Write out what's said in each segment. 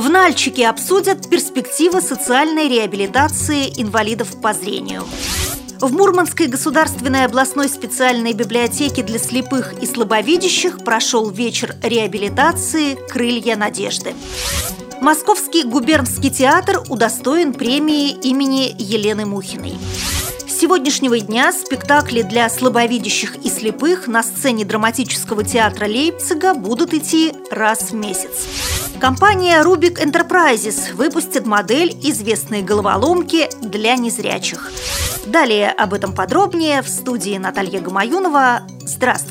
В Нальчике обсудят перспективы социальной реабилитации инвалидов по зрению. В Мурманской государственной областной специальной библиотеке для слепых и слабовидящих прошел вечер реабилитации «Крылья надежды». Московский губернский театр удостоен премии имени Елены Мухиной. С сегодняшнего дня спектакли для слабовидящих и слепых на сцене драматического театра Лейпцига будут идти раз в месяц. Компания Rubik Enterprises выпустит модель известной головоломки для незрячих. Далее об этом подробнее в студии Наталья Гамаюнова. Здравствуйте!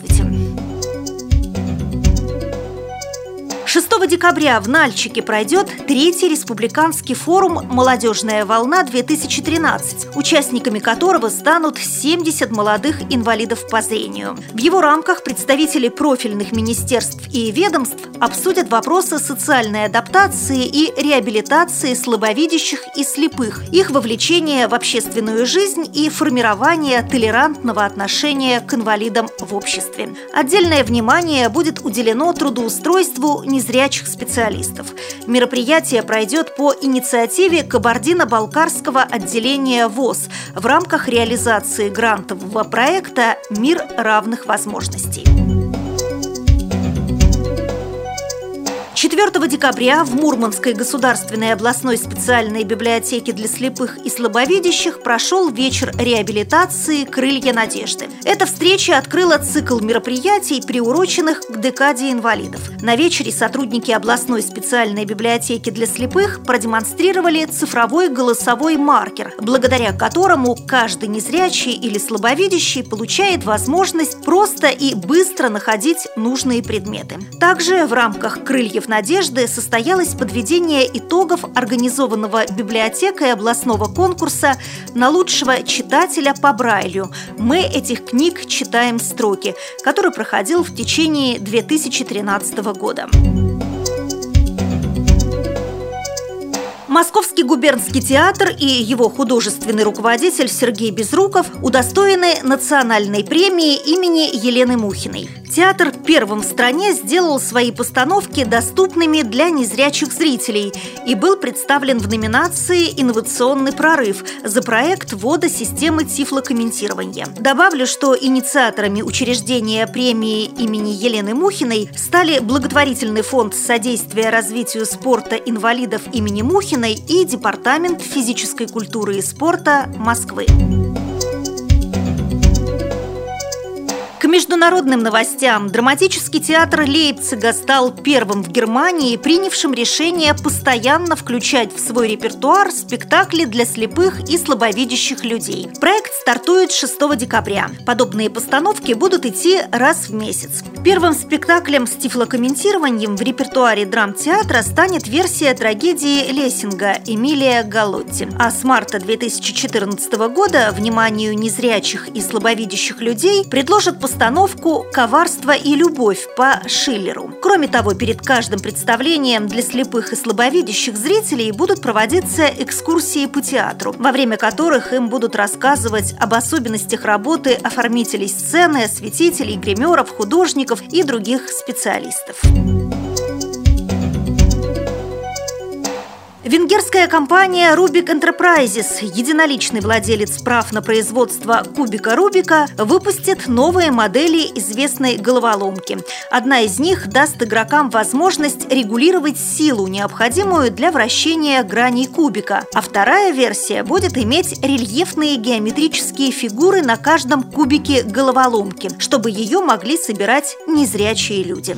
6 декабря в Нальчике пройдет третий республиканский форум «Молодежная волна-2013», участниками которого станут 70 молодых инвалидов по зрению. В его рамках представители профильных министерств и ведомств обсудят вопросы социальной адаптации и реабилитации слабовидящих и слепых, их вовлечение в общественную жизнь и формирование толерантного отношения к инвалидам в обществе. Отдельное внимание будет уделено трудоустройству не незрячих специалистов. Мероприятие пройдет по инициативе Кабардино-Балкарского отделения ВОЗ в рамках реализации грантового проекта «Мир равных возможностей». 4 декабря в Мурманской государственной областной специальной библиотеке для слепых и слабовидящих прошел вечер реабилитации «Крылья надежды». Эта встреча открыла цикл мероприятий, приуроченных к декаде инвалидов. На вечере сотрудники областной специальной библиотеки для слепых продемонстрировали цифровой голосовой маркер, благодаря которому каждый незрячий или слабовидящий получает возможность просто и быстро находить нужные предметы. Также в рамках «Крыльев надежды состоялось подведение итогов организованного библиотекой областного конкурса на лучшего читателя по Брайлю «Мы этих книг читаем строки», который проходил в течение 2013 года. Московский губернский театр и его художественный руководитель Сергей Безруков удостоены национальной премии имени Елены Мухиной. Театр первым в стране сделал свои постановки доступными для незрячих зрителей и был представлен в номинации «Инновационный прорыв» за проект ввода системы тифлокомментирования. Добавлю, что инициаторами учреждения премии имени Елены Мухиной стали благотворительный фонд содействия развитию спорта инвалидов имени Мухиной и Департамент физической культуры и спорта Москвы. Международным новостям. Драматический театр Лейпцига стал первым в Германии, принявшим решение постоянно включать в свой репертуар спектакли для слепых и слабовидящих людей. Проект стартует 6 декабря. Подобные постановки будут идти раз в месяц. Первым спектаклем с тифлокомментированием в репертуаре драмтеатра станет версия трагедии Лессинга Эмилия Галотти. А с марта 2014 года вниманию незрячих и слабовидящих людей предложат постановку постановку «Коварство и любовь» по Шиллеру. Кроме того, перед каждым представлением для слепых и слабовидящих зрителей будут проводиться экскурсии по театру, во время которых им будут рассказывать об особенностях работы оформителей сцены, осветителей, гримеров, художников и других специалистов. Венгерская компания Rubik Enterprises, единоличный владелец прав на производство кубика Рубика, выпустит новые модели известной головоломки. Одна из них даст игрокам возможность регулировать силу, необходимую для вращения граней кубика, а вторая версия будет иметь рельефные геометрические фигуры на каждом кубике головоломки, чтобы ее могли собирать незрячие люди.